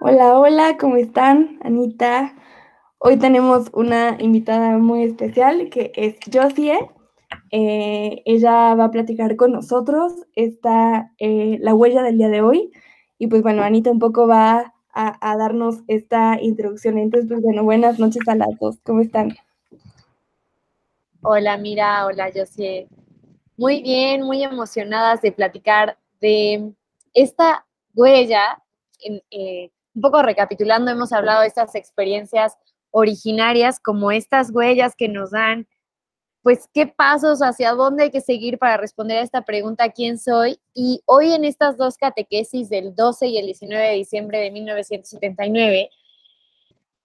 Hola, hola, ¿cómo están, Anita? Hoy tenemos una invitada muy especial que es Josie. Eh, ella va a platicar con nosotros esta, eh, la huella del día de hoy. Y pues bueno, Anita un poco va a, a, darnos esta introducción. Entonces, pues bueno, buenas noches a las dos. ¿Cómo están? Hola, Mira, hola, Josie. Muy bien, muy emocionadas de platicar de esta huella en, eh, un poco recapitulando, hemos hablado de estas experiencias originarias como estas huellas que nos dan, pues, qué pasos, hacia dónde hay que seguir para responder a esta pregunta, ¿quién soy? Y hoy en estas dos catequesis del 12 y el 19 de diciembre de 1979,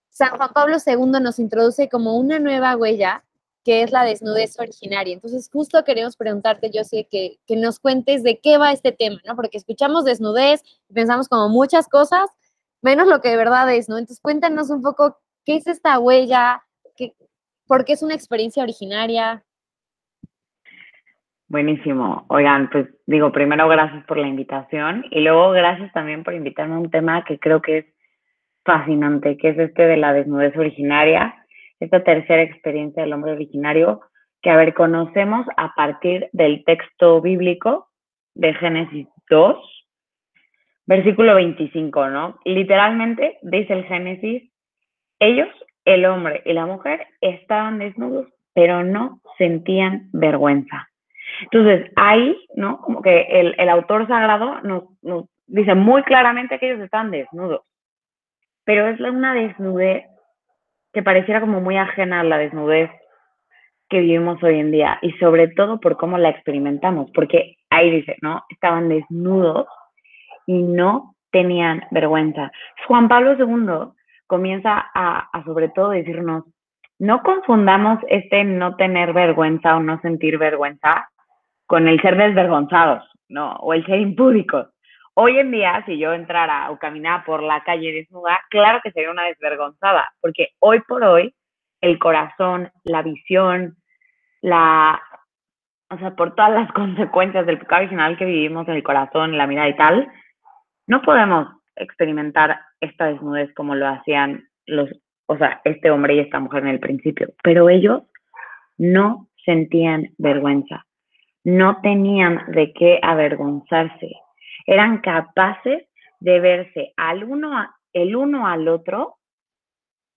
San Juan Pablo II nos introduce como una nueva huella que es la desnudez originaria. Entonces, justo queremos preguntarte, yo sé que, que nos cuentes de qué va este tema, ¿no? Porque escuchamos desnudez pensamos como muchas cosas, menos lo que de verdad es, ¿no? Entonces cuéntanos un poco qué es esta huella, qué, por qué es una experiencia originaria. Buenísimo. Oigan, pues digo, primero gracias por la invitación y luego gracias también por invitarme a un tema que creo que es fascinante, que es este de la desnudez originaria, esta tercera experiencia del hombre originario, que a ver, conocemos a partir del texto bíblico de Génesis 2, versículo 25, ¿no? Literalmente dice el Génesis, ellos, el hombre y la mujer, estaban desnudos, pero no sentían vergüenza. Entonces, ahí, ¿no? Como que el, el autor sagrado nos, dice muy claramente que ellos estaban desnudos, pero es una desnudez que pareciera como muy ajena a la desnudez que vivimos hoy en día y sobre todo por cómo la experimentamos, porque ahí dice, ¿no? Estaban desnudos, y no tenían vergüenza. Juan Pablo II comienza a, sobre todo decirnos, no confundamos este no tener vergüenza o no sentir vergüenza con el ser desvergonzados, ¿no? O el ser impúdicos. Hoy en día, si yo entrara o caminara por la calle desnuda, claro que sería una desvergonzada, porque hoy por hoy el corazón, la visión, la, o sea, por todas las consecuencias del pecado original que vivimos en el corazón, la mirada y tal, no podemos experimentar esta desnudez como lo hacían los, o sea, este hombre y esta mujer en el principio, pero ellos no sentían vergüenza, no tenían de qué avergonzarse, eran capaces de verse al uno, el uno al otro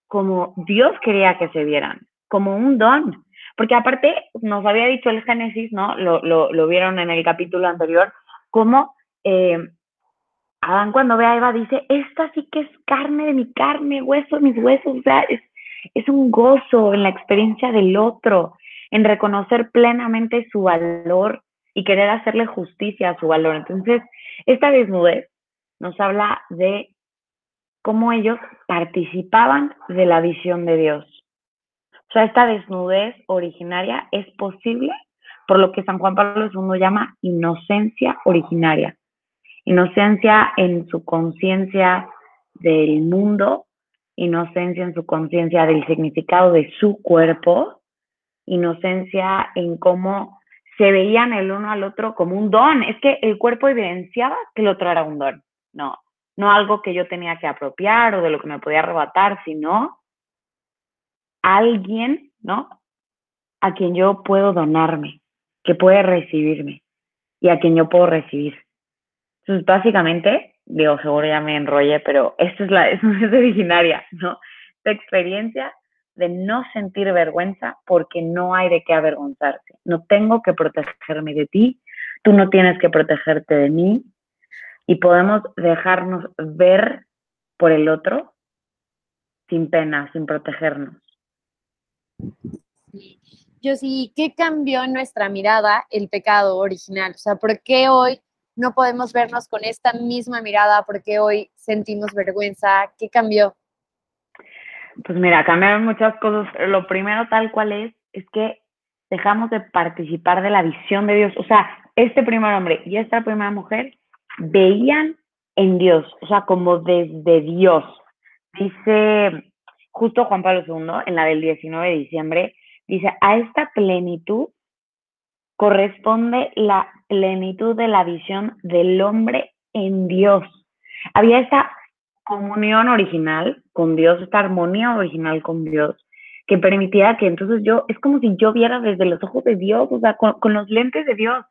como Dios quería que se vieran, como un don. Porque aparte nos había dicho el Génesis, ¿no? Lo, lo, vieron en el capítulo anterior, como eh, Adán cuando ve a Eva dice, esta sí que es carne de mi carne, hueso de mis huesos, o sea, es, es un gozo en la experiencia del otro, en reconocer plenamente su valor y querer hacerle justicia a su valor. Entonces, esta desnudez nos habla de cómo ellos participaban de la visión de Dios. O sea, esta desnudez originaria es posible por lo que San Juan Pablo II llama inocencia originaria inocencia en su conciencia del mundo, inocencia en su conciencia del significado de su cuerpo, inocencia en cómo se veían el uno al otro como un don. Es que el cuerpo evidenciaba que el otro era un don, no, no algo que yo tenía que apropiar o de lo que me podía arrebatar, sino alguien, ¿no? A quien yo puedo donarme, que puede recibirme y a quien yo puedo recibir. Entonces, básicamente, digo, seguro ya me enrollé, pero esta es la, es originaria, ¿no? La experiencia de no sentir vergüenza porque no hay de qué avergonzarse. No tengo que protegerme de ti, tú no tienes que protegerte de mí y podemos dejarnos ver por el otro sin pena, sin protegernos. Yo sí, ¿qué cambió en nuestra mirada el pecado original? O sea, ¿por qué hoy no podemos vernos con esta misma mirada porque hoy sentimos vergüenza? ¿Qué cambió? Pues mira, cambiaron muchas cosas. Lo primero tal cual es, es que dejamos de participar de la visión de Dios. O sea, este primer hombre y esta primera mujer veían en Dios, o sea, como desde Dios. Dice justo Juan Pablo II, en la del 19 de diciembre, dice, a esta plenitud corresponde la plenitud de la visión del hombre en Dios. Había esa comunión original con Dios, esta armonía original con Dios, que permitía que entonces yo, es como si yo viera desde los ojos de Dios, o sea, con, los lentes de Dios.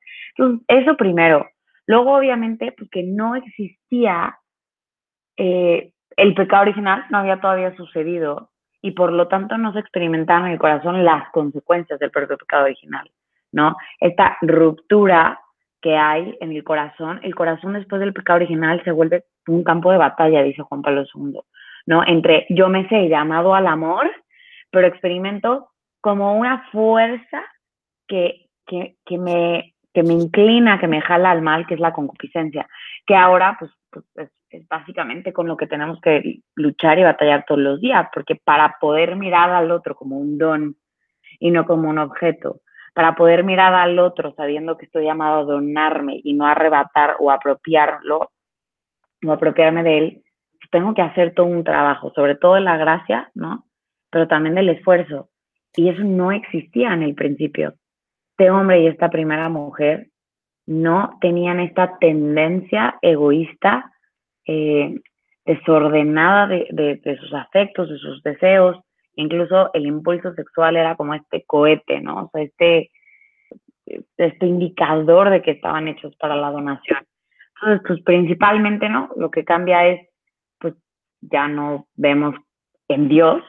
Eso primero. Luego, obviamente, porque pues, no existía eh, el pecado original, no había todavía sucedido y por lo tanto no se experimentaban en el corazón las consecuencias del propio pecado original, ¿no? Esta ruptura que hay en el corazón, el corazón después del pecado original se vuelve un campo de batalla, dice Juan Pablo II, ¿no? Entre yo me sé llamado al amor pero experimento como una fuerza que, que, que, me, que me inclina, que me jala al mal, que es la concupiscencia, que ahora pues, pues es, es, básicamente con lo que tenemos que luchar y batallar todos los días, porque para poder mirar al otro como un don y no como un objeto, para poder mirar al otro sabiendo que estoy llamado a donarme y no arrebatar o apropiarlo, o apropiarme de él, tengo que hacer todo un trabajo, sobre todo la gracia, ¿no? pero también del esfuerzo. Y eso no existía en el principio. Este hombre y esta primera mujer no tenían esta tendencia egoísta, eh, desordenada de, de, sus afectos, de sus deseos. Incluso el impulso sexual era como este cohete, ¿no? O sea, este, este indicador de que estaban hechos para la donación. Entonces, pues principalmente, ¿no? Lo que cambia es, pues ya no vemos en Dios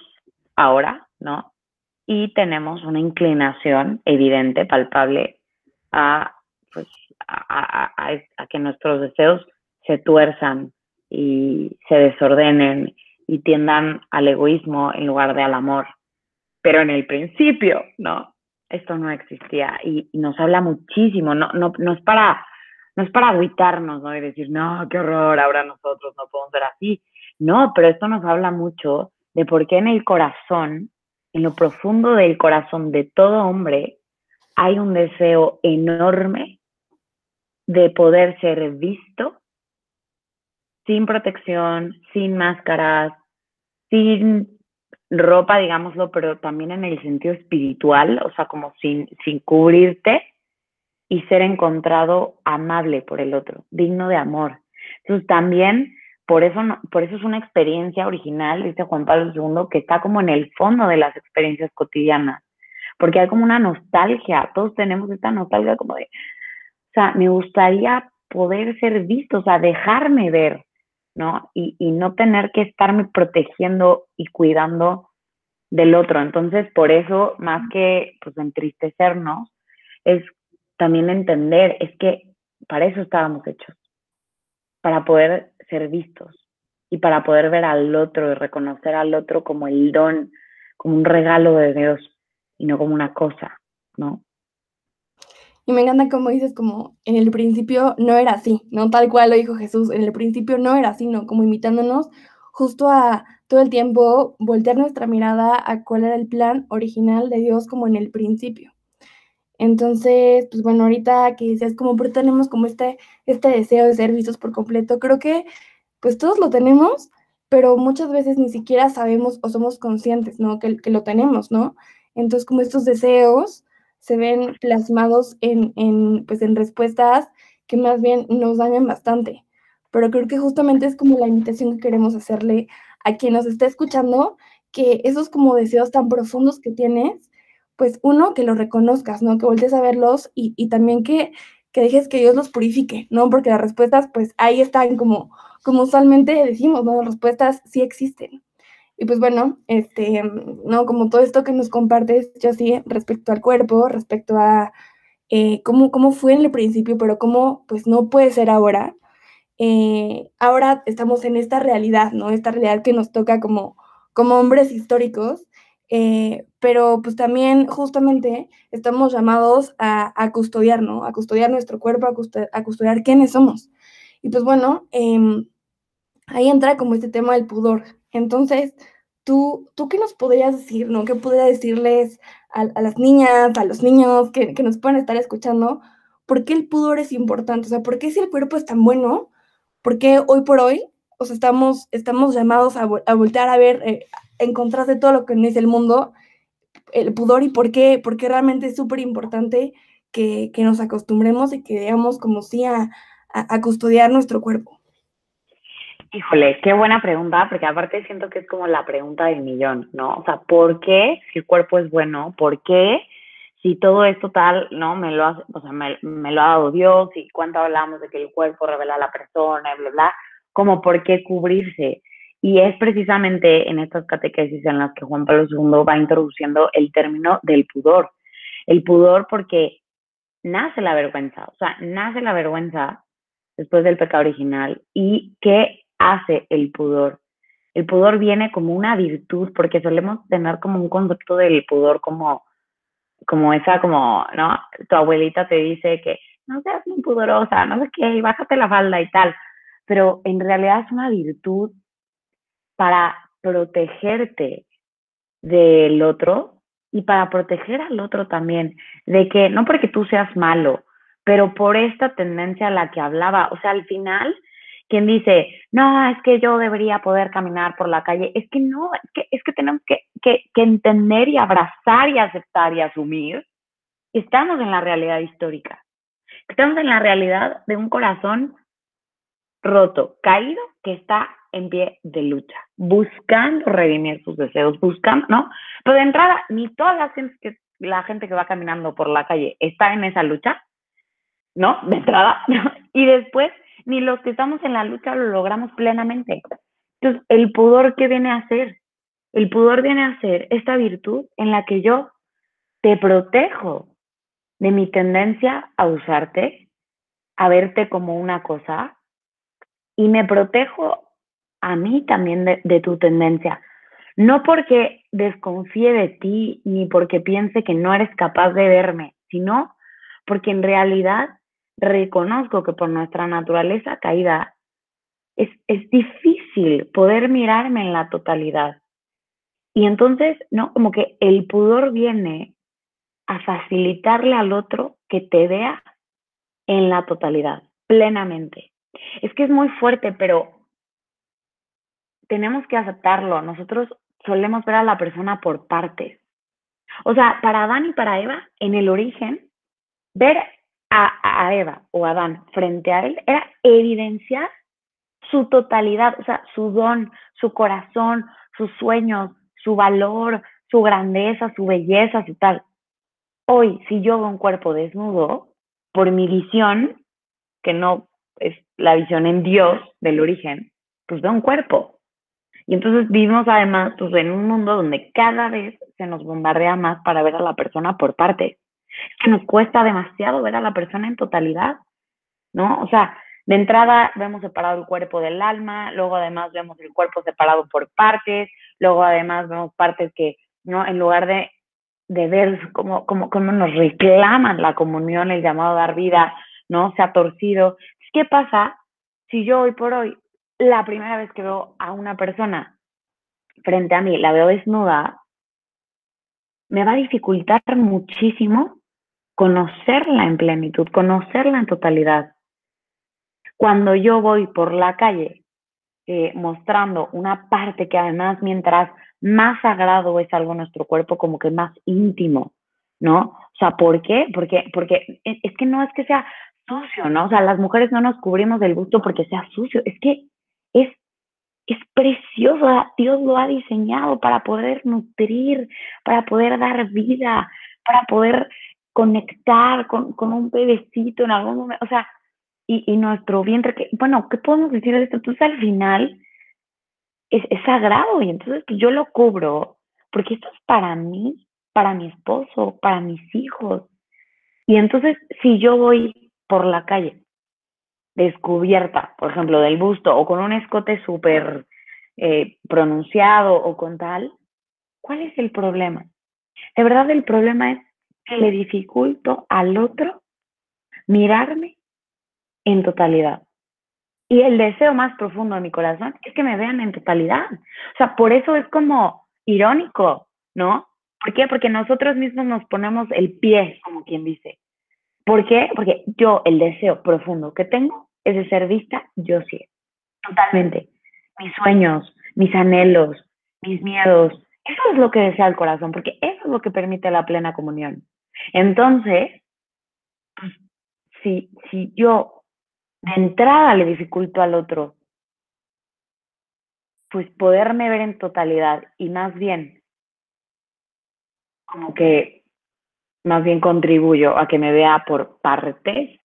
ahora, ¿no? Y tenemos una inclinación evidente, palpable, a, pues, a, que nuestros deseos se tuerzan y se desordenen y tiendan al egoísmo en lugar de al amor. Pero en el principio, ¿no? Esto no existía y, nos habla muchísimo, no, no, no es para no es para agüitarnos, ¿no? Y decir, no, qué horror, ahora nosotros no podemos ser así. No, pero esto nos habla mucho de por qué en el corazón, en lo profundo del corazón de todo hombre, hay un deseo enorme de poder ser visto sin protección, sin máscaras, sin ropa, digámoslo, pero también en el sentido espiritual, o sea, como sin, sin cubrirte y ser encontrado amable por el otro, digno de amor. Entonces también por eso, por eso es una experiencia original, dice Juan Pablo II, que está como en el fondo de las experiencias cotidianas, porque hay como una nostalgia, todos tenemos esta nostalgia como de, o sea, me gustaría poder ser visto, o sea, dejarme ver, ¿no? Y, y no tener que estarme protegiendo y cuidando del otro. Entonces, por eso, más que pues entristecernos, es también entender, es que para eso estábamos hechos, para poder ser vistos y para poder ver al otro y reconocer al otro como el don, como un regalo de Dios y no como una cosa, ¿no? Y me encanta como dices, como en el principio no era así, ¿no? Tal cual lo dijo Jesús, en el principio no era así, ¿no? Como invitándonos justo a todo el tiempo voltear nuestra mirada a cuál era el plan original de Dios como en el principio. Entonces, pues bueno, ahorita que decías como, pero tenemos como este, este deseo de ser vistos por completo, creo que pues todos lo tenemos, pero muchas veces ni siquiera sabemos o somos conscientes, ¿no? Que, que lo tenemos, ¿no? Entonces, como estos deseos se ven plasmados en, en, pues, en respuestas que más bien nos dañan bastante. Pero creo que justamente es como la invitación que queremos hacerle a quien nos está escuchando, que esos como deseos tan profundos que tienes, pues uno, que los reconozcas, ¿no? Que voltees a verlos y, también que, que, dejes que Dios los purifique, ¿no? Porque las respuestas, pues ahí están como, como usualmente decimos, ¿no? Las respuestas sí existen. Y pues bueno, este, ¿no? Como todo esto que nos compartes, yo sí, respecto al cuerpo, respecto a eh, cómo, cómo fue en el principio, pero cómo, pues no puede ser ahora. Eh, ahora estamos en esta realidad, ¿no? Esta realidad que nos toca como, como hombres históricos eh, pero pues también justamente estamos llamados a, custodiar, ¿no? A custodiar nuestro cuerpo, a, custodiar, quiénes somos. Y pues bueno, em, ahí entra como este tema del pudor. Entonces, ¿tú, tú qué nos podrías decir, ¿no? ¿Qué podría decirles a, las niñas, a los niños que, nos puedan estar escuchando? ¿Por qué el pudor es importante? O sea, ¿por qué si el cuerpo es tan bueno? ¿Por qué hoy por hoy o sea, estamos, estamos llamados a, voltear a ver eh, en contraste de todo lo que dice el mundo, el pudor y por qué, porque realmente es súper importante que, que, nos acostumbremos y que digamos como sí a, a, custodiar nuestro cuerpo. Híjole, qué buena pregunta, porque aparte siento que es como la pregunta del millón, ¿no? O sea, ¿por qué si el cuerpo es bueno? ¿Por qué si todo esto tal, no, me lo, ha, o sea, me, lo ha dado Dios y cuánto hablamos de que el cuerpo revela a la persona, bla, bla, como por qué cubrirse. Y es precisamente en estas catequesis en las que Juan Pablo II va introduciendo el término del pudor. El pudor porque nace la vergüenza, o sea, nace la vergüenza después del pecado original. ¿Y qué hace el pudor? El pudor viene como una virtud, porque solemos tener como un concepto del pudor como, como esa, como, ¿no? Tu abuelita te dice que no seas muy pudorosa, no sé qué, bájate la falda y tal. Pero en realidad es una virtud para protegerte del otro y para proteger al otro también, de que no porque tú seas malo, pero por esta tendencia a la que hablaba, o sea, al final, quien dice, no, es que yo debería poder caminar por la calle, es que no, es que, es que tenemos que, que, que entender y abrazar y aceptar y asumir que estamos en la realidad histórica, estamos en la realidad de un corazón roto, caído, que está en pie de lucha, buscando redimir sus deseos, buscando, ¿no? Pero de entrada, ni toda la gente que, la gente que va caminando por la calle está en esa lucha, ¿no? De entrada, y después, ni los que estamos en la lucha lo logramos plenamente. Entonces, el pudor, ¿qué viene a hacer? El pudor viene a ser esta virtud en la que yo te protejo de mi tendencia a usarte, a verte como una cosa, y me protejo a mí también de, tu tendencia. No porque desconfíe de ti ni porque piense que no eres capaz de verme, sino porque en realidad reconozco que por nuestra naturaleza caída es, es difícil poder mirarme en la totalidad. Y entonces, ¿no? Como que el pudor viene a facilitarle al otro que te vea en la totalidad, plenamente. Es que es muy fuerte, pero tenemos que aceptarlo. Nosotros solemos ver a la persona por partes. O sea, para Adán y para Eva, en el origen, ver a, a Eva o a Adán frente a él era evidenciar su totalidad, o sea, su don, su corazón, sus sueños, su valor, su grandeza, su belleza, su tal. Hoy, si yo veo un cuerpo desnudo, por mi visión, que no es la visión en Dios del origen, pues veo un cuerpo. Y entonces vivimos además pues, en un mundo donde cada vez se nos bombardea más para ver a la persona por partes. Que nos cuesta demasiado ver a la persona en totalidad, ¿no? O sea, de entrada vemos separado el cuerpo del alma, luego además vemos el cuerpo separado por partes, luego además vemos partes que, ¿no? En lugar de, de ver cómo, cómo, cómo nos reclaman la comunión, el llamado a dar vida, ¿no? Se ha torcido. ¿Qué pasa si yo hoy por hoy la primera vez que veo a una persona frente a mí, la veo desnuda, me va a dificultar muchísimo conocerla en plenitud, conocerla en totalidad. Cuando yo voy por la calle eh, mostrando una parte que además mientras más sagrado es algo nuestro cuerpo, como que más íntimo, ¿no? O sea, ¿por qué? Porque, porque es que no es que sea sucio, ¿no? O sea, las mujeres no nos cubrimos del gusto porque sea sucio, es que es, es precioso, Dios lo ha diseñado para poder nutrir, para poder dar vida, para poder conectar con, con un bebecito en algún momento, o sea, y, y nuestro vientre, que, bueno, ¿qué podemos decir de esto? Entonces al final es, es sagrado y entonces pues, yo lo cubro, porque esto es para mí, para mi esposo, para mis hijos. Y entonces si yo voy por la calle descubierta, por ejemplo, del busto o con un escote súper eh, pronunciado o con tal, ¿cuál es el problema? De verdad el problema es le dificulto al otro mirarme en totalidad. Y el deseo más profundo de mi corazón es que me vean en totalidad. O sea, por eso es como irónico, ¿no? ¿Por qué? Porque nosotros mismos nos ponemos el pie, como quien dice. ¿Por qué? Porque yo el deseo profundo que tengo es de ser vista, yo sí. Totalmente. Mis sueños, mis anhelos, mis miedos, eso es lo que desea el corazón, porque eso es lo que permite la plena comunión. Entonces, pues, si, si yo de entrada le dificulto al otro pues poderme ver en totalidad y más bien como que más bien contribuyo a que me vea por partes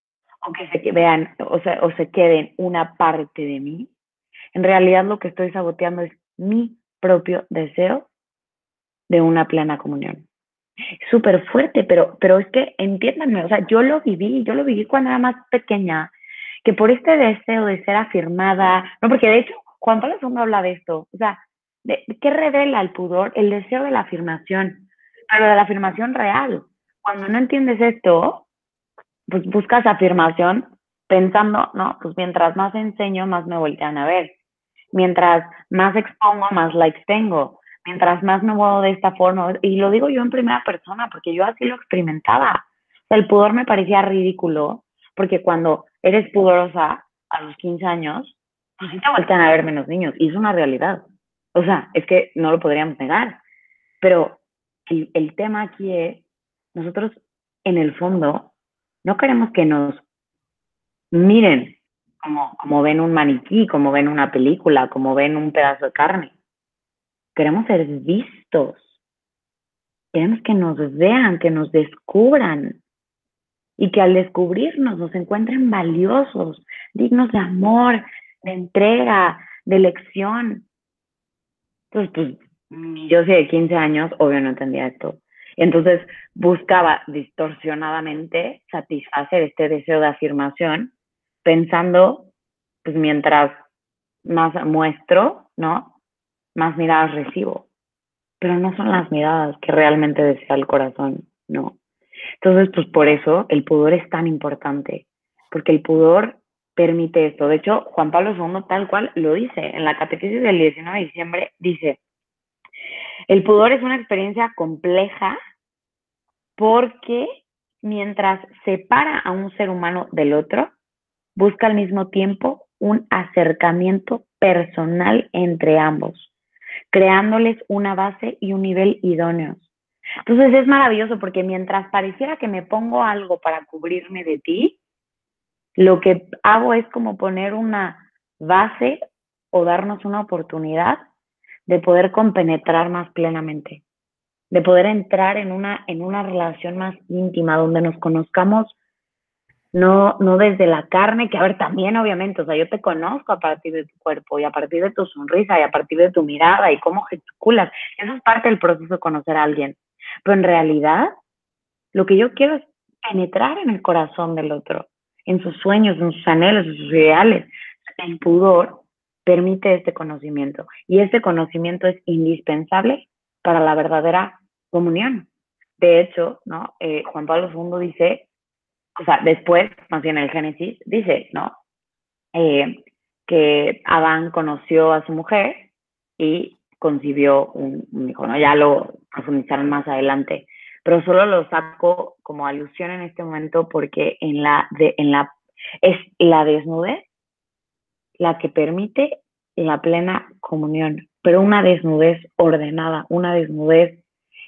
o que se vean o, o se queden una parte de mí, en realidad lo que estoy saboteando es mi propio deseo de una plena comunión. Súper fuerte, pero, pero es que entiéndanme, o sea, yo lo viví, yo lo viví cuando era más pequeña, que por este deseo de ser afirmada, no, porque de hecho Juan Pablo II habla de esto, o sea, ¿qué revela el pudor? El deseo de la afirmación, pero de la afirmación real. Cuando no entiendes esto, pues buscas afirmación pensando, no, pues mientras más enseño, más me voltean a ver. Mientras más expongo, más likes tengo. Mientras más me muevo de esta forma, y lo digo yo en primera persona, porque yo así lo experimentaba. el pudor me parecía ridículo, porque cuando eres pudorosa a los 15 años, pues sí te voltean a ver menos niños, y es una realidad. O sea, es que no lo podríamos negar. Pero el, tema aquí es, nosotros en el fondo no queremos que nos miren como ven un maniquí, como ven una película, como ven un pedazo de carne. Queremos ser vistos. Queremos que nos vean, que nos descubran y que al descubrirnos nos encuentren valiosos, dignos de amor, de entrega, de elección. Entonces, pues yo sí de 15 años, obvio no entendía esto. Entonces buscaba distorsionadamente satisfacer este deseo de afirmación, pensando, pues mientras más muestro, ¿no? Más miradas recibo. Pero no son las miradas que realmente desea el corazón, no. Entonces, pues por eso el pudor es tan importante, porque el pudor permite esto. De hecho, Juan Pablo II tal cual lo dice en la catequesis del 19 de diciembre, dice, el pudor es una experiencia compleja porque mientras separa a un ser humano del otro, busca al mismo tiempo un acercamiento personal entre ambos, creándoles una base y un nivel idóneos. Entonces es maravilloso porque mientras pareciera que me pongo algo para cubrirme de ti, lo que hago es como poner una base o darnos una oportunidad de poder compenetrar más plenamente, de poder entrar en una, en una relación más íntima, donde nos conozcamos no, no desde la carne, que a ver, también obviamente, o sea, yo te conozco a partir de tu cuerpo y a partir de tu sonrisa y a partir de tu mirada y cómo gesticulas. Eso es parte del proceso de conocer a alguien. Pero en realidad, lo que yo quiero es penetrar en el corazón del otro, en sus sueños, en sus anhelos, en sus ideales. El pudor permite este conocimiento y este conocimiento es indispensable para la verdadera comunión. De hecho, ¿no? Eh, Juan Pablo II dice, o sea, después, más bien el Génesis, dice, ¿no? Eh, que Adán conoció a su mujer y concibió un, hijo, ¿no? Ya lo profundizaron más adelante, pero solo lo saco como alusión en este momento porque en la, de, en la, es la desnudez la que permite la plena comunión, pero una desnudez ordenada, una desnudez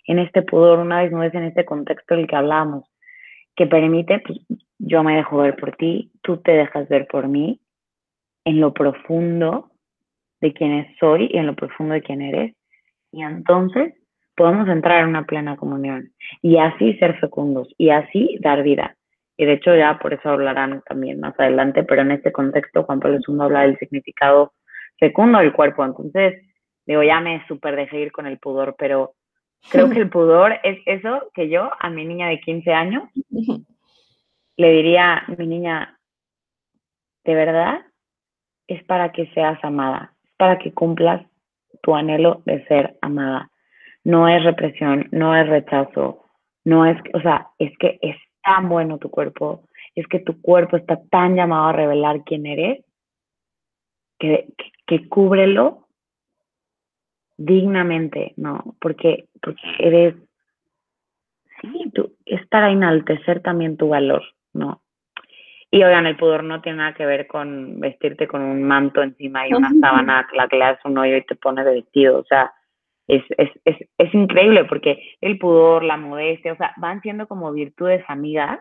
en este pudor, una desnudez en este contexto del que hablamos, que permite, pues yo me dejo ver por ti, tú te dejas ver por mí, en lo profundo de quién soy y en lo profundo de quién eres, y entonces podemos entrar en una plena comunión y así ser fecundos y así dar vida. Y de hecho ya por eso hablarán también más adelante, pero en este contexto Juan Pablo II habla del significado fecundo del cuerpo. Entonces, digo, ya me súper dejé ir con el pudor, pero creo que el pudor es eso que yo a mi niña de 15 años le diría, mi niña, de verdad es para que seas amada, es para que cumplas tu anhelo de ser amada. No es represión, no es rechazo, no es, o sea, es que es tan bueno tu cuerpo, es que tu cuerpo está tan llamado a revelar quién eres, que, que, cúbrelo dignamente, ¿no? Porque, porque eres, sí, tú, es para enaltecer también tu valor, ¿no? Y oigan, el pudor no tiene nada que ver con vestirte con un manto encima y una sábana, la que le das un hoyo y te pones de vestido, o sea, es, es, es, es increíble porque el pudor, la modestia, o sea, van siendo como virtudes amigas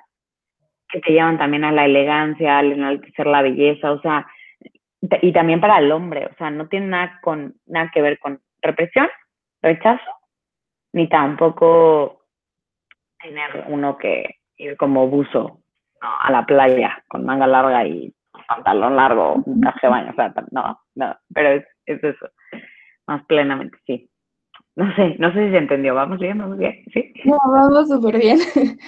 que te llevan también a la elegancia, al enaltecer la belleza, o sea, y también para el hombre, o sea, no tiene nada, con, nada que ver con represión, rechazo, ni tampoco tener uno que ir como buzo a la playa con manga larga y pantalón largo, un traje de baño, no, no, pero es, es eso, más plenamente, sí. No sé, no sé si se entendió, ¿vamos bien? ¿Vamos bien? ¿Sí? No, vamos súper bien.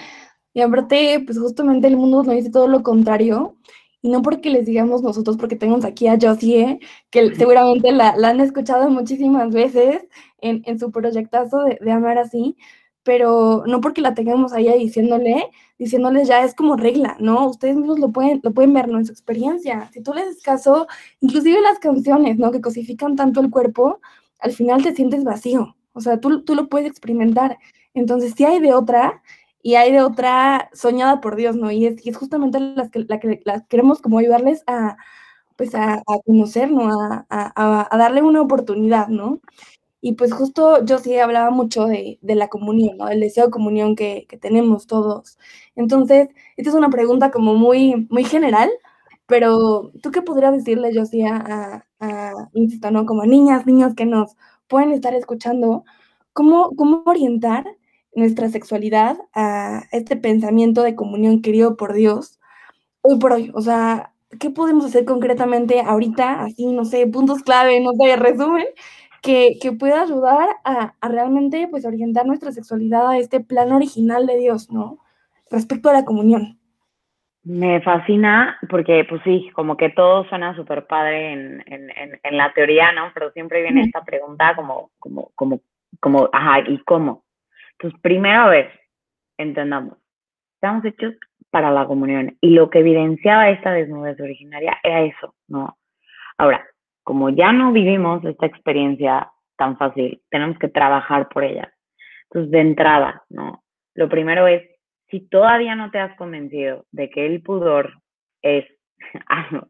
Y aparte, pues justamente el mundo nos dice todo lo contrario, y no porque les digamos nosotros, porque tenemos aquí a Josie, que seguramente la, han escuchado muchísimas veces en, en su proyectazo de, de, Amar Así, pero no porque la tengamos ahí diciéndole, diciéndoles ya es como regla, ¿no? Ustedes mismos lo pueden, lo pueden ver, ¿no? En su experiencia. Si tú les das caso, inclusive las canciones, ¿no? Que cosifican tanto el cuerpo, al final te sientes vacío. O sea, tú, tú lo puedes experimentar. Entonces, si hay de otra, y hay de otra soñada por Dios, ¿no? Y es, es justamente las que, la que las queremos como ayudarles a, pues a, conocer, ¿no? A, a, a, darle una oportunidad, ¿no? Y pues justo yo sí hablaba mucho de, de la comunión, ¿no? Del deseo de comunión que, que, tenemos todos. Entonces, esta es una pregunta como muy, muy general, pero ¿tú qué podrías decirle, yo sí, a, insisto, ¿no? Como niñas, niños que nos pueden estar escuchando, ¿cómo, cómo orientar nuestra sexualidad a este pensamiento de comunión querido por Dios hoy por hoy? O sea, ¿qué podemos hacer concretamente ahorita? Así, no sé, puntos clave, no sé, resumen, que, que pueda ayudar a, a, realmente pues orientar nuestra sexualidad a este plan original de Dios, ¿no? Respecto a la comunión. Me fascina porque, pues sí, como que todo suena súper padre en, en, en, en, la teoría, ¿no? Pero siempre viene esta pregunta como, como, como, como, ajá, ¿y cómo? Entonces, primero, a ver, entendamos, estamos hechos para la comunión y lo que evidenciaba esta desnudez originaria era eso, ¿no? Ahora, como ya no vivimos esta experiencia tan fácil, tenemos que trabajar por ella. Entonces, de entrada, ¿no? Lo primero es, si todavía no te has convencido de que el pudor es algo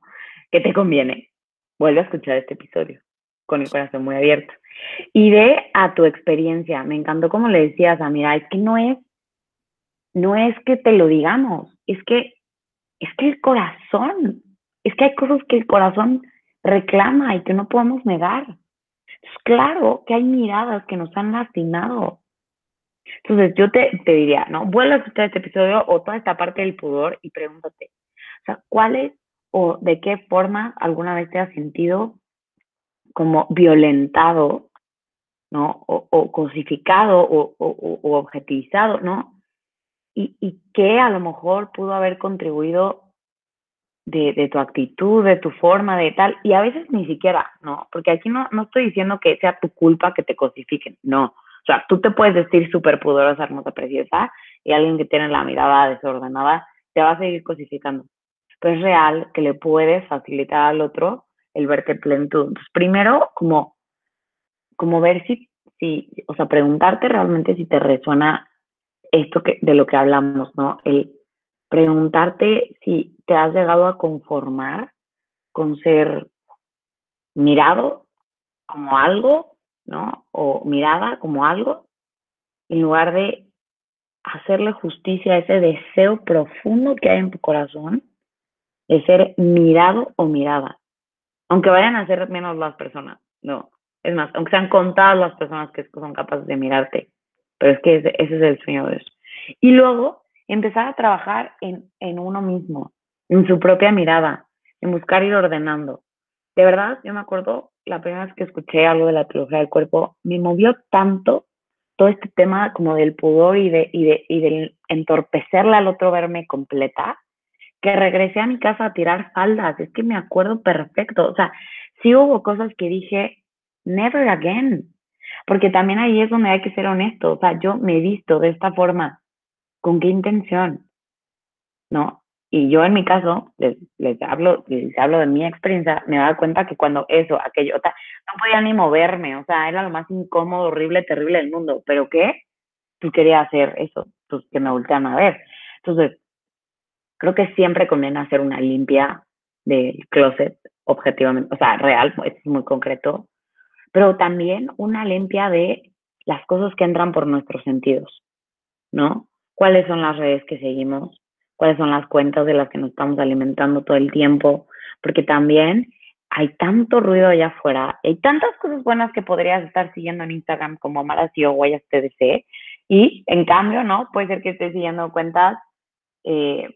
que te conviene, vuelve a escuchar este episodio con el corazón muy abierto. Y ve a tu experiencia. Me encantó como le decías a mira, es que no es, no es que te lo digamos, es que, es que el corazón, es que hay cosas que el corazón reclama y que no podemos negar. Claro que hay miradas que nos han lastimado. Entonces, yo te, te diría, ¿no? Vuelve a escuchar este episodio o toda esta parte del pudor y pregúntate, o sea, ¿cuál es o de qué forma alguna vez te has sentido como violentado, ¿no? O, o cosificado o, o, objetivizado, ¿no? Y, y que a lo mejor pudo haber contribuido de, de, tu actitud, de tu forma, de tal, y a veces ni siquiera, ¿no? Porque aquí no, no estoy diciendo que sea tu culpa que te cosifiquen, no. O sea, tú te puedes decir súper pudorosa, hermosa, preciosa, y alguien que tiene la mirada desordenada te va a seguir cosificando. Pero es real que le puedes facilitar al otro el verte plenitud. Entonces, primero, como, como ver si, o sea, preguntarte realmente si te resuena esto que, de lo que hablamos, ¿no? El preguntarte si te has llegado a conformar con ser mirado como algo, ¿no? O mirada como algo, en lugar de hacerle justicia a ese deseo profundo que hay en tu corazón de ser mirado o mirada. Aunque vayan a ser menos las personas, no. Es más, aunque sean contadas las personas que son capaces de mirarte. Pero es que ese, ese es el sueño de eso. Y luego, empezar a trabajar en, en uno mismo, en su propia mirada, en buscar ir ordenando. De verdad, yo me acuerdo la primera vez que escuché algo de la teología del cuerpo, me movió tanto todo este tema como del pudor y de, y de, y del entorpecerle al otro verme completa, que regresé a mi casa a tirar faldas. Es que me acuerdo perfecto. O sea, sí hubo cosas que dije, never again. Porque también ahí es donde hay que ser honesto. O sea, yo me he visto de esta forma ¿Con qué intención? ¿No? Y yo en mi caso, les, les, hablo, les hablo de mi experiencia, me daba cuenta que cuando eso, aquello, o sea, no podía ni moverme, o sea, era lo más incómodo, horrible, terrible del mundo. ¿Pero qué? Tú querías hacer eso, pues que me voltean a ver. Entonces, creo que siempre conviene hacer una limpia del closet, objetivamente, o sea, real, es muy concreto, pero también una limpia de las cosas que entran por nuestros sentidos, ¿no? cuáles son las redes que seguimos, cuáles son las cuentas de las que nos estamos alimentando todo el tiempo, porque también hay tanto ruido allá afuera, hay tantas cosas buenas que podrías estar siguiendo en Instagram como Amara o Huellas TDC, y en cambio, ¿no? Puede ser que estés siguiendo cuentas eh,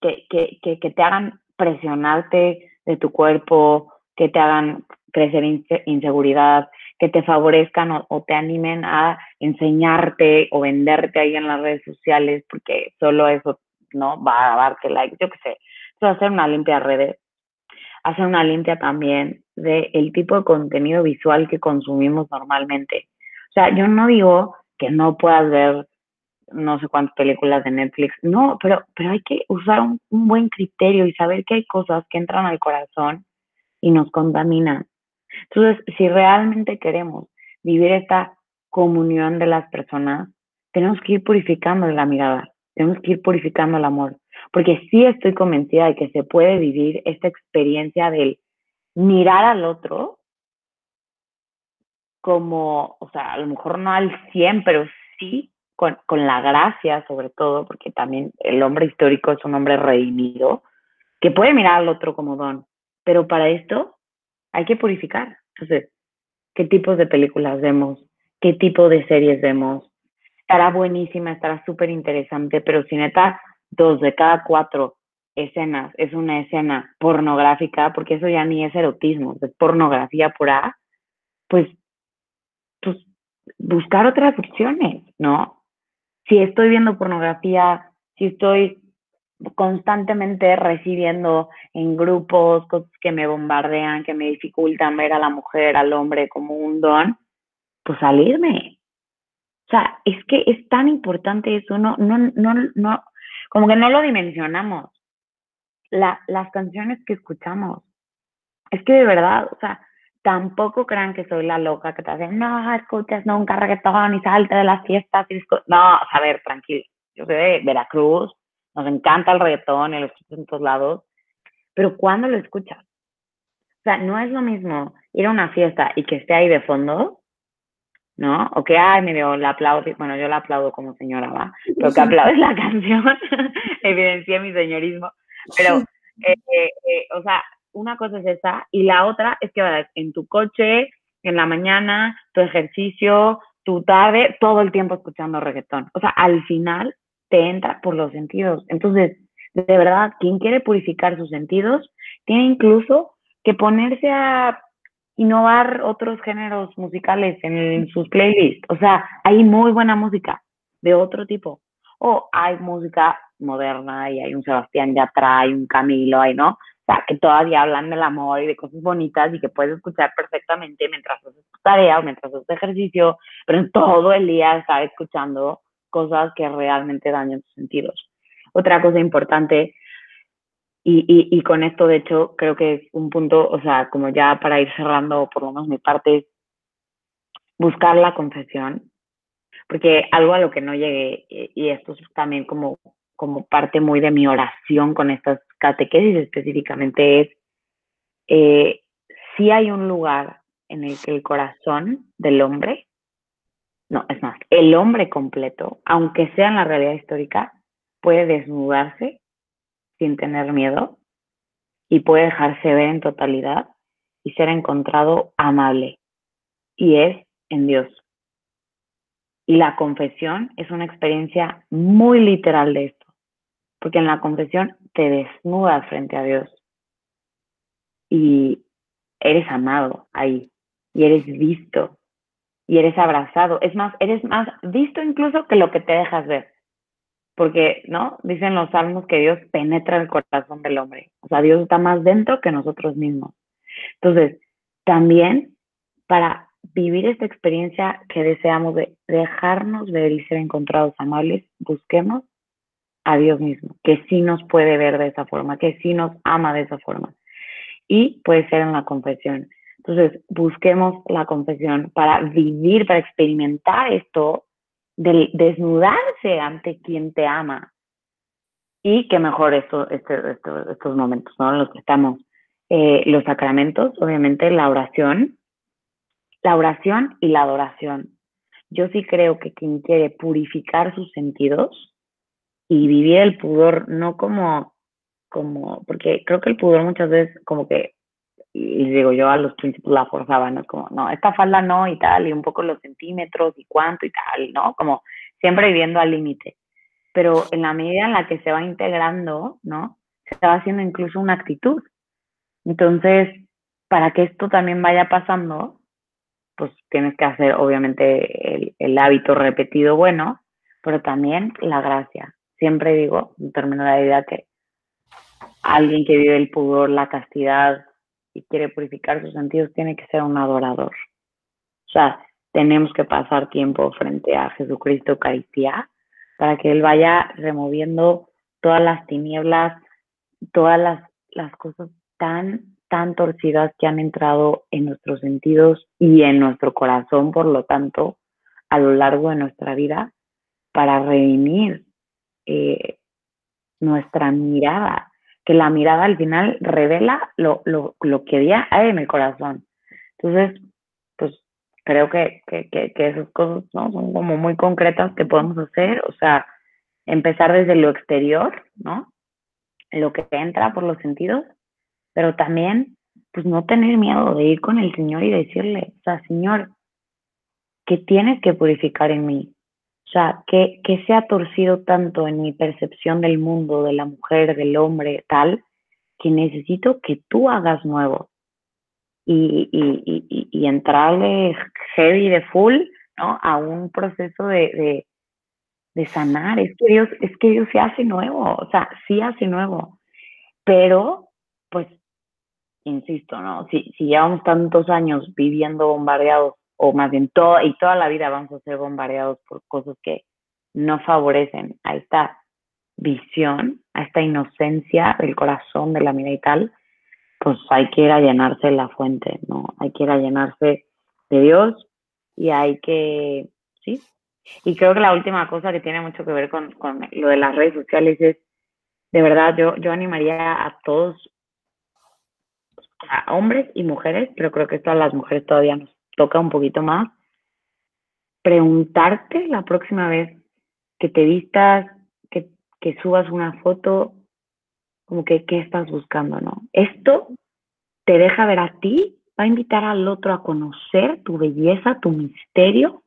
que, que, que, te hagan presionarte de tu cuerpo, que te hagan crecer inseguridad, que te favorezcan o, te animen a enseñarte o venderte ahí en las redes sociales, porque solo eso no va a darte like, yo qué sé. Hacer una limpia de redes, hacer una limpia también del el tipo de contenido visual que consumimos normalmente. O sea, yo no digo que no puedas ver no sé cuántas películas de Netflix, no, pero, pero hay que usar un, un buen criterio y saber que hay cosas que entran al corazón y nos contaminan. Entonces, si realmente queremos vivir esta comunión de las personas, tenemos que ir purificando la mirada, tenemos que ir purificando el amor, porque sí estoy convencida de que se puede vivir esta experiencia del mirar al otro como, o sea, a lo mejor no al 100, pero sí con, con, la gracia sobre todo, porque también el hombre histórico es un hombre redimido, que puede mirar al otro como don, pero para esto hay que purificar. Entonces, ¿qué tipos de películas vemos? ¿Qué tipo de series vemos? Estará buenísima, estará súper interesante, pero si neta, dos de cada cuatro escenas es una escena pornográfica, porque eso ya ni es erotismo, es pornografía pura, pues, pues buscar otras opciones, ¿no? Si estoy viendo pornografía, si estoy constantemente recibiendo en grupos cosas que me bombardean, que me dificultan ver a la mujer, al hombre como un don, pues salirme. O sea, es que es tan importante eso, no, no, no, no, como que no lo dimensionamos. La, las canciones que escuchamos. Es que de verdad, o sea, tampoco crean que soy la loca que te hace, no, escuchas nunca reggaetón y salte de las fiestas. Y no, a ver, tranquilo. Yo soy de Veracruz, nos encanta el reggaetón y lo escuchas en todos lados, pero ¿cuándo lo escuchas? O sea, no es lo mismo ir a una fiesta y que esté ahí de fondo, ¿no? O que, ay, medio la aplaudo, bueno, yo la aplaudo como señora, ¿va? Pero que aplaudes la canción, evidencia mi señorismo, pero, eh, eh, eh, o sea, una cosa es esa y la otra es que vas en tu coche, en la mañana, tu ejercicio, tu tarde, todo el tiempo escuchando reggaetón. O sea, al final te entra por los sentidos. Entonces, de verdad, quien quiere purificar sus sentidos, tiene incluso que ponerse a innovar otros géneros musicales en, sus playlists. O sea, hay muy buena música de otro tipo. O hay música moderna y hay un Sebastián Yatra, hay un Camilo, hay, ¿no? Sea, que todavía hablan del amor y de cosas bonitas y que puedes escuchar perfectamente mientras haces tu tarea o mientras haces ejercicio, pero todo el día estar escuchando cosas que realmente dañan tus sentidos. Otra cosa importante, y, y, con esto de hecho creo que es un punto, o sea, como ya para ir cerrando por lo menos mi parte, buscar la confesión, porque algo a lo que no llegué, y esto es también como, como parte muy de mi oración con estas catequesis específicamente, es eh, si hay un lugar en el que el corazón del hombre no, es más, el hombre completo, aunque sea en la realidad histórica, puede desnudarse sin tener miedo y puede dejarse ver en totalidad y ser encontrado amable. Y es en Dios. Y la confesión es una experiencia muy literal de esto, porque en la confesión te desnudas frente a Dios y eres amado ahí y eres visto y eres abrazado. Es más, eres más visto incluso que lo que te dejas ver. Porque, ¿no? Dicen los salmos que Dios penetra el corazón del hombre. O sea, Dios está más dentro que nosotros mismos. Entonces, también para vivir esta experiencia que deseamos de dejarnos ver y ser encontrados amables, busquemos a Dios mismo, que sí nos puede ver de esa forma, que sí nos ama de esa forma. Y puede ser en la confesión. Entonces, busquemos la confesión para vivir, para experimentar esto, de desnudarse ante quien te ama. Y que mejor este, estos momentos, ¿no? Los que estamos, eh, los sacramentos, obviamente la oración, la oración y la adoración. Yo sí creo que quien quiere purificar sus sentidos y vivir el pudor no como, como, porque creo que el pudor muchas veces como que y digo yo a los príncipes la forzaban, ¿no? Como, no, esta falda no y tal, y un poco los centímetros y cuánto y tal, ¿no? Como siempre viviendo al límite. Pero en la medida en la que se va integrando, ¿no? Se va haciendo incluso una actitud. Entonces, para que esto también vaya pasando, pues tienes que hacer obviamente el, el hábito repetido bueno, pero también la gracia. Siempre digo, de la idea que alguien que vive el pudor, la castidad y quiere purificar sus sentidos tiene que ser un adorador. O sea, tenemos que pasar tiempo frente a Jesucristo Eucaristía para que Él vaya removiendo todas las tinieblas, todas las, las cosas tan, tan torcidas que han entrado en nuestros sentidos y en nuestro corazón, por lo tanto, a lo largo de nuestra vida, para redimir eh, nuestra mirada, que la mirada al final revela lo, lo, lo que hay en el corazón. Entonces, pues creo que, que, que, que esas cosas ¿no? son como muy concretas que podemos hacer, o sea, empezar desde lo exterior, ¿no? Lo que entra por los sentidos, pero también, pues no tener miedo de ir con el Señor y decirle, o sea, Señor, ¿qué tienes que purificar en mí? O sea, ¿qué, qué se ha torcido tanto en mi percepción del mundo, de la mujer, del hombre, tal, que necesito que tú hagas nuevo? Y, y, y, entrarle heavy de full, ¿no? A un proceso de, de, de sanar. Es que Dios, es que Dios se hace nuevo, o sea, sí hace nuevo. Pero, pues, insisto, ¿no? Si, si llevamos tantos años viviendo bombardeados o más bien todo, y toda la vida vamos a ser bombardeados por cosas que no favorecen a esta visión, a esta inocencia del corazón, de la mirada y tal, pues hay que ir a llenarse la fuente, ¿no? Hay que ir a llenarse de Dios y hay que, sí. Y creo que la última cosa que tiene mucho que ver con, con lo de las redes sociales es, de verdad, yo, yo animaría a todos, a hombres y mujeres, pero creo que esto las mujeres todavía nos toca un poquito más, preguntarte la próxima vez que te vistas, que, que subas una foto, como que qué estás buscando, ¿no? Esto te deja ver a ti, va a invitar al otro a conocer tu belleza, tu misterio,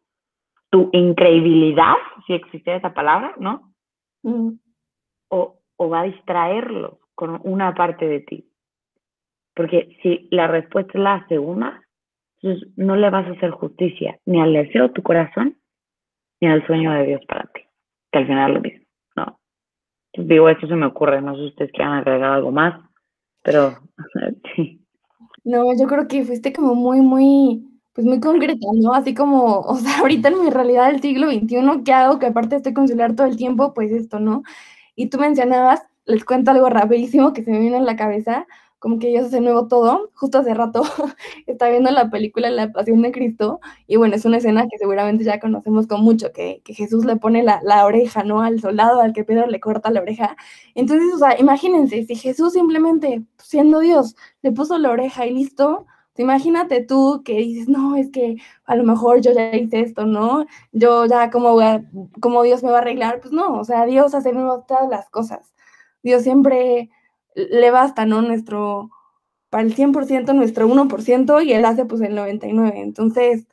tu increíbilidad, si existe esa palabra, ¿no? Mm. O, o va a distraerlo con una parte de ti. Porque si la respuesta es la segunda, entonces, no le vas a hacer justicia ni al deseo de tu corazón, ni al sueño de Dios para ti, que al final lo mismo, ¿no? Digo, esto se me ocurre, no sé si ustedes quieran agregar algo más, pero sí. No, yo creo que fuiste como muy, muy, pues muy concreta, ¿no? Así como, o sea, ahorita en mi realidad del siglo XXI, ¿qué hago? Que aparte estoy con todo el tiempo, pues esto, ¿no? Y tú mencionabas, les cuento algo rapidísimo que se me viene en la cabeza, como que Dios hace nuevo todo. Justo hace rato estaba viendo la película La Pasión de Cristo y bueno, es una escena que seguramente ya conocemos con mucho, que, que Jesús le pone la, la, oreja, ¿no? Al soldado al que Pedro le corta la oreja. Entonces, o sea, imagínense, si Jesús simplemente, siendo Dios, le puso la oreja y listo, imagínate tú que dices, no, es que a lo mejor yo ya hice esto, ¿no? Yo ya, como, como Dios me va a arreglar? Pues no, o sea, Dios hace nuevo todas las cosas. Dios siempre le basta, ¿no? Nuestro, para el 100%, nuestro 1% y él hace pues el 99%. Entonces...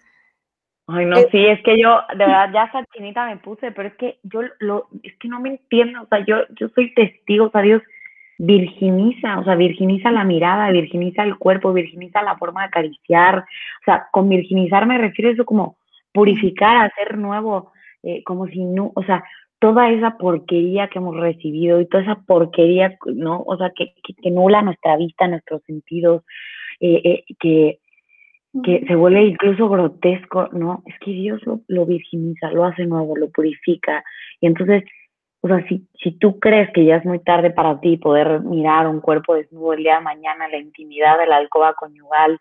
Ay, no, sí, es que yo, de verdad, ya esa chinita me puse, pero es que yo lo, es que no me entiendo, o sea, yo, yo soy testigo, o sea, Dios virginiza, o sea, virginiza la mirada, virginiza el cuerpo, virginiza la forma de acariciar, o sea, con virginizar me refiero a eso como purificar, hacer nuevo, eh, como si no, o sea, toda esa porquería que hemos recibido y toda esa porquería, ¿no? O sea, que, que, nula nuestra vista, nuestros sentidos, eh, eh, que, que se vuelve incluso grotesco, ¿no? Es que Dios lo, lo, virginiza, lo hace nuevo, lo purifica. Y entonces, o sea, si, si tú crees que ya es muy tarde para ti poder mirar un cuerpo desnudo el día de mañana, la intimidad de la alcoba conyugal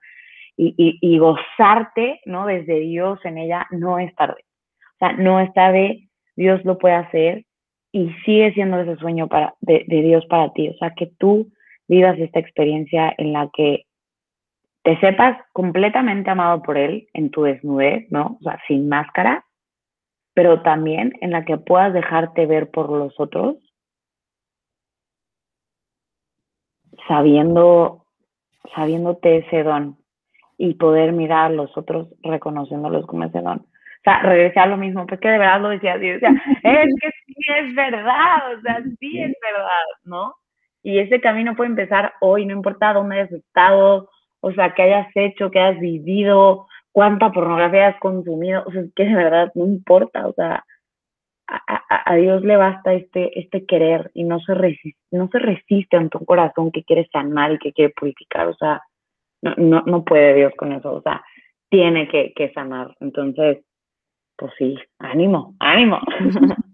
y, y, y gozarte, ¿no? Desde Dios en ella, no es tarde. O sea, no es tarde Dios lo puede hacer y sigue siendo ese sueño para, de, de Dios para ti. O sea, que tú vivas esta experiencia en la que te sepas completamente amado por Él en tu desnudez, ¿no? O sea, sin máscara, pero también en la que puedas dejarte ver por los otros, sabiendo, sabiéndote ese don y poder mirar a los otros reconociéndolos como ese don. Sea, regresé a lo mismo, pues que de verdad lo decía así, o sea, es que sí es verdad, o sea, sí es verdad, ¿no? Y ese camino puede empezar hoy, no importa dónde hayas estado, o sea, qué hayas hecho, qué has vivido, cuánta pornografía has consumido, o sea, es que de verdad no importa, o sea, a, Dios le basta este, este querer y no se, resiste, no se resiste ante un corazón que quiere sanar y que quiere purificar, o sea, no, no, no puede Dios con eso, o sea, tiene que, que sanar. Entonces, pues sí, ánimo, ánimo.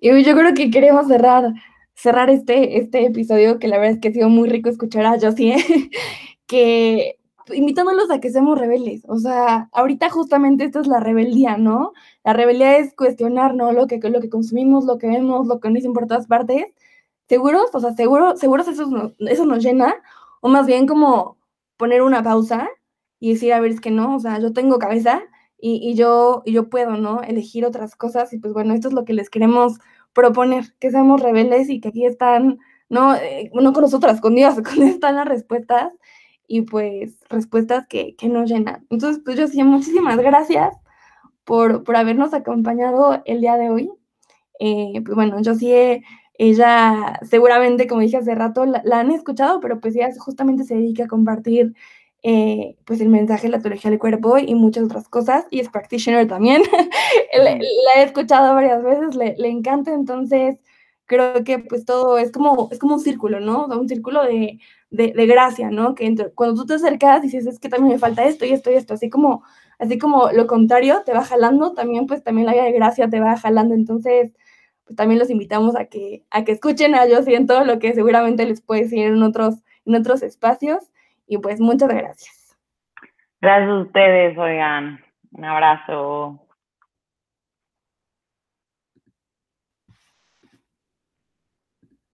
Y yo creo que queremos cerrar, cerrar este, este episodio, que la verdad es que ha sido muy rico escuchar a Josie, que invitándolos a que seamos rebeldes. O sea, ahorita justamente esta es la rebeldía, ¿no? La rebeldía es cuestionar, ¿no? Lo que, lo que consumimos, lo que vemos, lo que nos dicen por todas partes. ¿Seguros? O sea, seguro, seguros eso, eso nos llena. O más bien como poner una pausa y decir, a ver, es que no, o sea, yo tengo cabeza y, y, yo, y yo puedo, ¿no? Elegir otras cosas. Y pues bueno, esto es lo que les queremos proponer, que seamos rebeldes y que aquí están, no, eh, no con nosotras, con Dios, con están las respuestas y pues respuestas que, que nos llenan. Entonces, pues yo sí, muchísimas gracias por, por habernos acompañado el día de hoy. Eh, pues bueno, yo sí, ella seguramente, como dije hace rato, la, han escuchado, pero pues ella justamente se dedica a compartir eh, pues el mensaje de la teología del cuerpo y muchas otras cosas, y es practitioner también. la, he escuchado varias veces, le, le, encanta, entonces creo que pues todo es como, es como un círculo, ¿no? un círculo de, de, gracia, ¿no? Que cuando tú te acercas dices, es que también me falta esto y esto y esto, así como, así como lo contrario te va jalando, también pues también la vida de gracia te va jalando, entonces pues también los invitamos a que, a que escuchen a Yo Siento lo que seguramente les puede decir en otros, en otros espacios y pues muchas gracias. Gracias a ustedes, oigan, un abrazo.